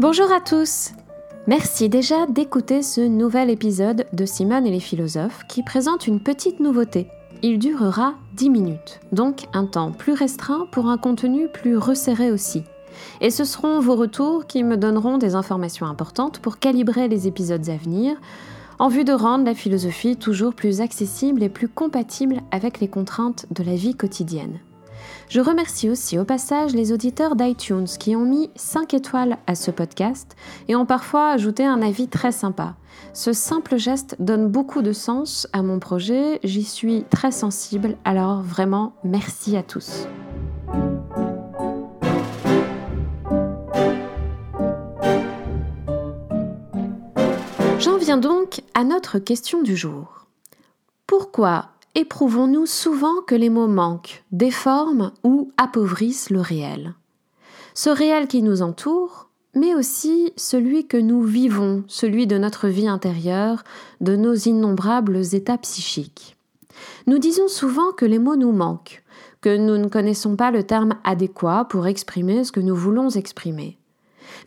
Bonjour à tous Merci déjà d'écouter ce nouvel épisode de Simone et les philosophes qui présente une petite nouveauté. Il durera 10 minutes, donc un temps plus restreint pour un contenu plus resserré aussi. Et ce seront vos retours qui me donneront des informations importantes pour calibrer les épisodes à venir, en vue de rendre la philosophie toujours plus accessible et plus compatible avec les contraintes de la vie quotidienne. Je remercie aussi au passage les auditeurs d'iTunes qui ont mis 5 étoiles à ce podcast et ont parfois ajouté un avis très sympa. Ce simple geste donne beaucoup de sens à mon projet, j'y suis très sensible, alors vraiment merci à tous. J'en viens donc à notre question du jour. Pourquoi éprouvons-nous souvent que les mots manquent, déforment ou appauvrissent le réel? Ce réel qui nous entoure, mais aussi celui que nous vivons, celui de notre vie intérieure, de nos innombrables états psychiques. Nous disons souvent que les mots nous manquent, que nous ne connaissons pas le terme adéquat pour exprimer ce que nous voulons exprimer.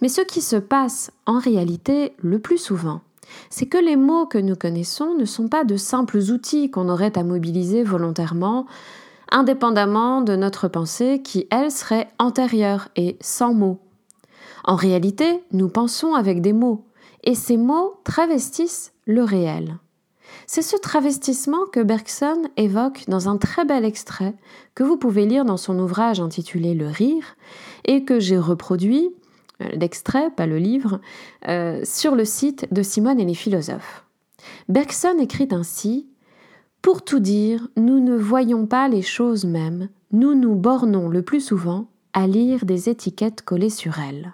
Mais ce qui se passe en réalité le plus souvent, c'est que les mots que nous connaissons ne sont pas de simples outils qu'on aurait à mobiliser volontairement, indépendamment de notre pensée qui, elle, serait antérieure et sans mots. En réalité, nous pensons avec des mots, et ces mots travestissent le réel. C'est ce travestissement que Bergson évoque dans un très bel extrait que vous pouvez lire dans son ouvrage intitulé Le rire et que j'ai reproduit l'extrait, pas le livre, euh, sur le site de Simone et les philosophes. Bergson écrit ainsi Pour tout dire, nous ne voyons pas les choses mêmes, nous nous bornons le plus souvent à lire des étiquettes collées sur elles.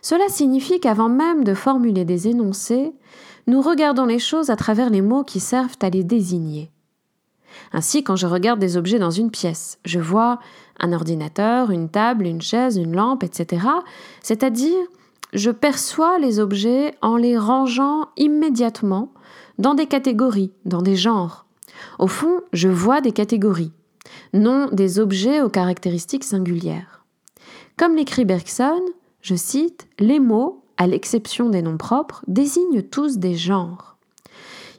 Cela signifie qu'avant même de formuler des énoncés, nous regardons les choses à travers les mots qui servent à les désigner. Ainsi, quand je regarde des objets dans une pièce, je vois un ordinateur, une table, une chaise, une lampe, etc. C'est-à-dire, je perçois les objets en les rangeant immédiatement dans des catégories, dans des genres. Au fond, je vois des catégories, non des objets aux caractéristiques singulières. Comme l'écrit Bergson, je cite, les mots, à l'exception des noms propres, désignent tous des genres.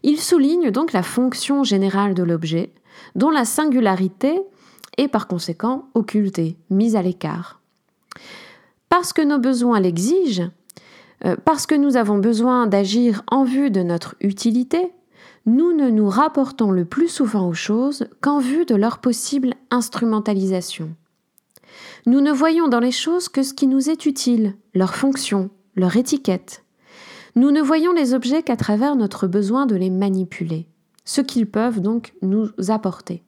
Il souligne donc la fonction générale de l'objet, dont la singularité est par conséquent occultée, mise à l'écart. Parce que nos besoins l'exigent, euh, parce que nous avons besoin d'agir en vue de notre utilité, nous ne nous rapportons le plus souvent aux choses qu'en vue de leur possible instrumentalisation. Nous ne voyons dans les choses que ce qui nous est utile, leur fonction, leur étiquette. Nous ne voyons les objets qu'à travers notre besoin de les manipuler, ce qu'ils peuvent donc nous apporter.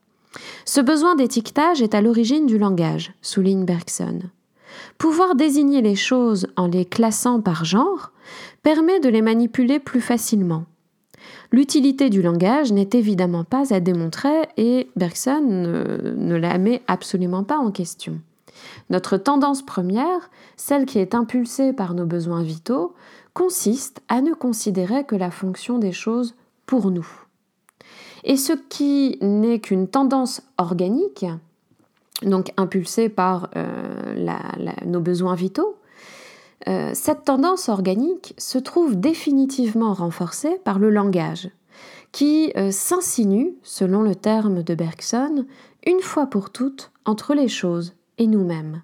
Ce besoin d'étiquetage est à l'origine du langage, souligne Bergson. Pouvoir désigner les choses en les classant par genre permet de les manipuler plus facilement. L'utilité du langage n'est évidemment pas à démontrer et Bergson ne, la met absolument pas en question. Notre tendance première, celle qui est impulsée par nos besoins vitaux, consiste à ne considérer que la fonction des choses pour nous. Et ce qui n'est qu'une tendance organique, donc impulsée par euh, nos besoins vitaux, euh, cette tendance organique se trouve définitivement renforcée par le langage, qui euh, s'insinue, selon le terme de Bergson, une fois pour toutes entre les choses et nous-mêmes.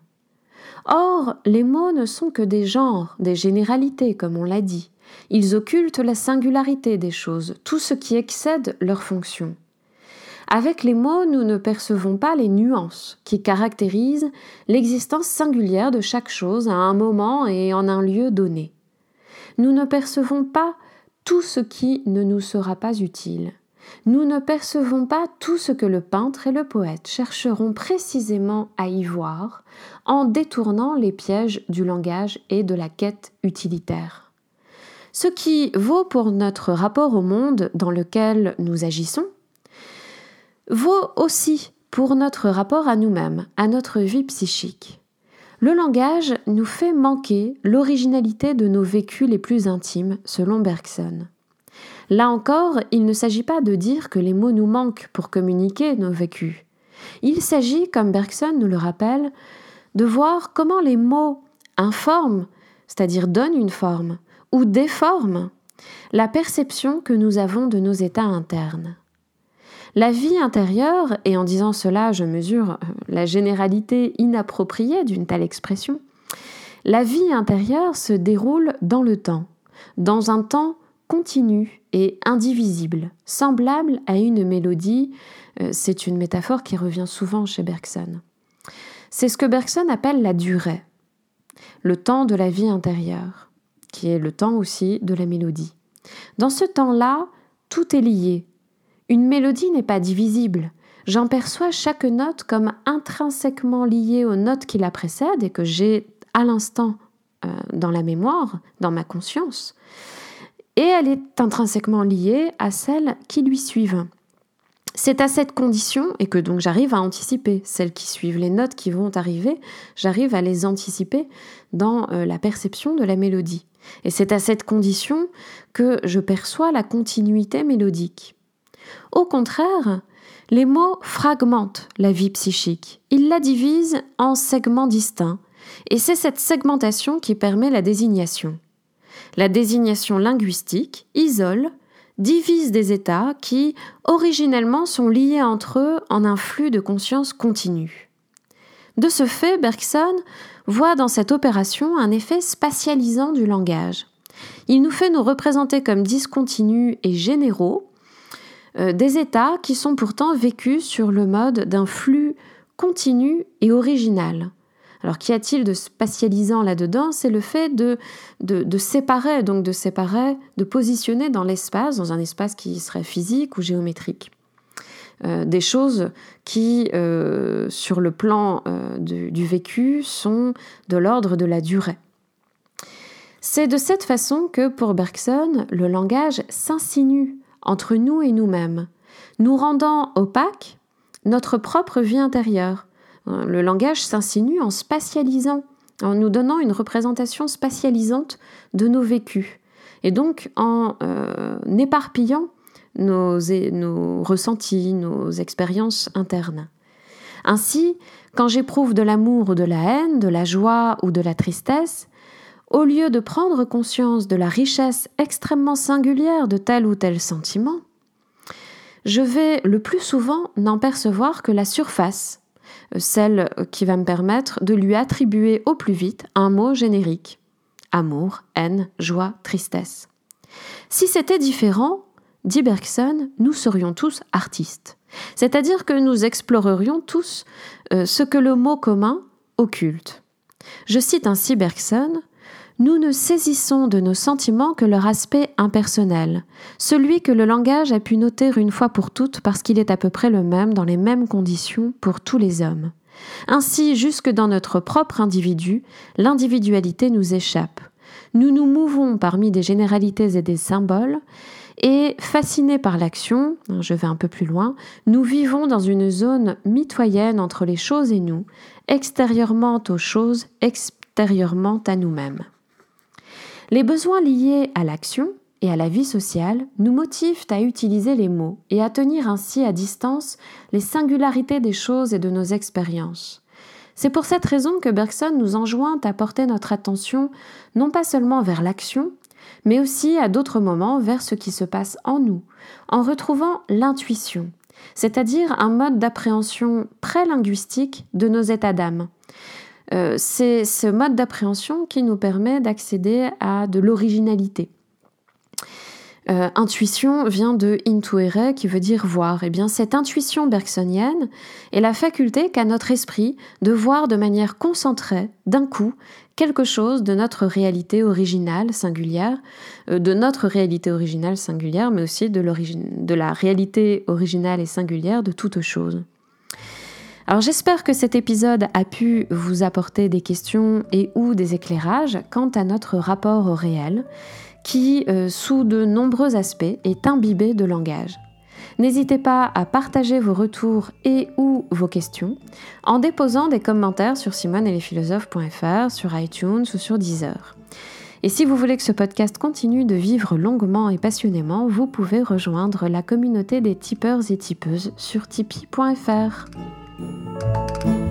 Or, les mots ne sont que des genres, des généralités, comme on l'a dit. Ils occultent la singularité des choses, tout ce qui excède leur fonction. Avec les mots, nous ne percevons pas les nuances qui caractérisent l'existence singulière de chaque chose à un moment et en un lieu donné. Nous ne percevons pas tout ce qui ne nous sera pas utile nous ne percevons pas tout ce que le peintre et le poète chercheront précisément à y voir en détournant les pièges du langage et de la quête utilitaire. Ce qui vaut pour notre rapport au monde dans lequel nous agissons, vaut aussi pour notre rapport à nous-mêmes, à notre vie psychique. Le langage nous fait manquer l'originalité de nos vécus les plus intimes, selon Bergson. Là encore, il ne s'agit pas de dire que les mots nous manquent pour communiquer nos vécus. Il s'agit, comme Bergson nous le rappelle, de voir comment les mots informent c'est-à-dire donne une forme, ou déforme la perception que nous avons de nos états internes. La vie intérieure, et en disant cela je mesure euh, la généralité inappropriée d'une telle expression, la vie intérieure se déroule dans le temps, dans un temps continu et indivisible, semblable à une mélodie. Euh, c'est une métaphore qui revient souvent chez Bergson. C'est ce que Bergson appelle la durée, le temps de la vie intérieure, qui est le temps aussi de la mélodie. Dans ce temps-là, tout est lié. Une mélodie n'est pas divisible. J'en perçois chaque note comme intrinsèquement liée aux notes qui la précèdent et que j'ai à l'instant euh, dans la mémoire, dans ma conscience. Et elle est intrinsèquement liée à celles qui lui suivent. C'est à cette condition, et que donc j'arrive à anticiper celles qui suivent, les notes qui vont arriver, j'arrive à les anticiper dans euh, la perception de la mélodie. Et c'est à cette condition que je perçois la continuité mélodique. Au contraire, les mots fragmentent la vie psychique, ils la divisent en segments distincts, et c'est cette segmentation qui permet la désignation. La désignation linguistique isole divise des états qui, originellement, sont liés entre eux en un flux de conscience continu. De ce fait, Bergson voit dans cette opération un effet spatialisant du langage. Il nous fait nous représenter comme discontinus et généraux euh, des états qui sont pourtant vécus sur le mode d'un flux continu et original. Alors qu'y a-t-il de spatialisant là-dedans? C'est le fait de, séparer, donc de séparer, de positionner dans l'espace, dans un espace qui serait physique ou géométrique. Euh, des choses qui, euh, sur le plan euh, du, vécu, sont de l'ordre de la durée. C'est de cette façon que, pour Bergson, le langage s'insinue entre nous et nous-mêmes, nous rendant opaque notre propre vie intérieure, le langage s'insinue en spatialisant, en nous donnant une représentation spatialisante de nos vécus, et donc en euh, éparpillant nos, nos ressentis, nos expériences internes. Ainsi, quand j'éprouve de l'amour ou de la haine, de la joie ou de la tristesse, au lieu de prendre conscience de la richesse extrêmement singulière de tel ou tel sentiment, je vais le plus souvent n'en percevoir que la surface, celle qui va me permettre de lui attribuer au plus vite un mot générique. Amour, haine, joie, tristesse. Si c'était différent, dit Bergson, nous serions tous artistes. C'est-à-dire que nous explorerions tous euh, ce que le mot commun occulte. Je cite ainsi Bergson nous ne saisissons de nos sentiments que leur aspect impersonnel, celui que le langage a pu noter une fois pour toutes parce qu'il est à peu près le même dans les mêmes conditions pour tous les hommes. Ainsi, jusque dans notre propre individu, l'individualité nous échappe. Nous nous mouvons parmi des généralités et des symboles, et fascinés par l'action, je vais un peu plus loin, nous vivons dans une zone mitoyenne entre les choses et nous, extérieurement aux choses, extérieurement à nous-mêmes. Les besoins liés à l'action et à la vie sociale nous motivent à utiliser les mots et à tenir ainsi à distance les singularités des choses et de nos expériences. C'est pour cette raison que Bergson nous enjoint à porter notre attention non pas seulement vers l'action, mais aussi à d'autres moments vers ce qui se passe en nous, en retrouvant l'intuition, c'est-à-dire un mode d'appréhension pré-linguistique de nos états d'âme, euh, c'est ce mode d'appréhension qui nous permet d'accéder à de l'originalité. Euh, intuition vient de intuere qui veut dire voir. Eh bien cette intuition bergsonienne est la faculté qu'a notre esprit de voir de manière concentrée, d'un coup, quelque chose de notre réalité originale singulière, euh, de notre réalité originale singulière, mais aussi de la réalité originale et singulière de toute chose. Alors j'espère que cet épisode a pu vous apporter des questions et ou des éclairages quant à notre rapport au réel, qui, euh, sous de nombreux aspects, est imbibé de langage. N'hésitez pas à partager vos retours et ou vos questions en déposant des commentaires sur simoneetlesphilosophes.fr, sur iTunes ou sur Deezer. Et si vous voulez que ce podcast continue de vivre longuement et passionnément, vous pouvez rejoindre la communauté des tipeurs et tipeuses sur tipeee.fr. Música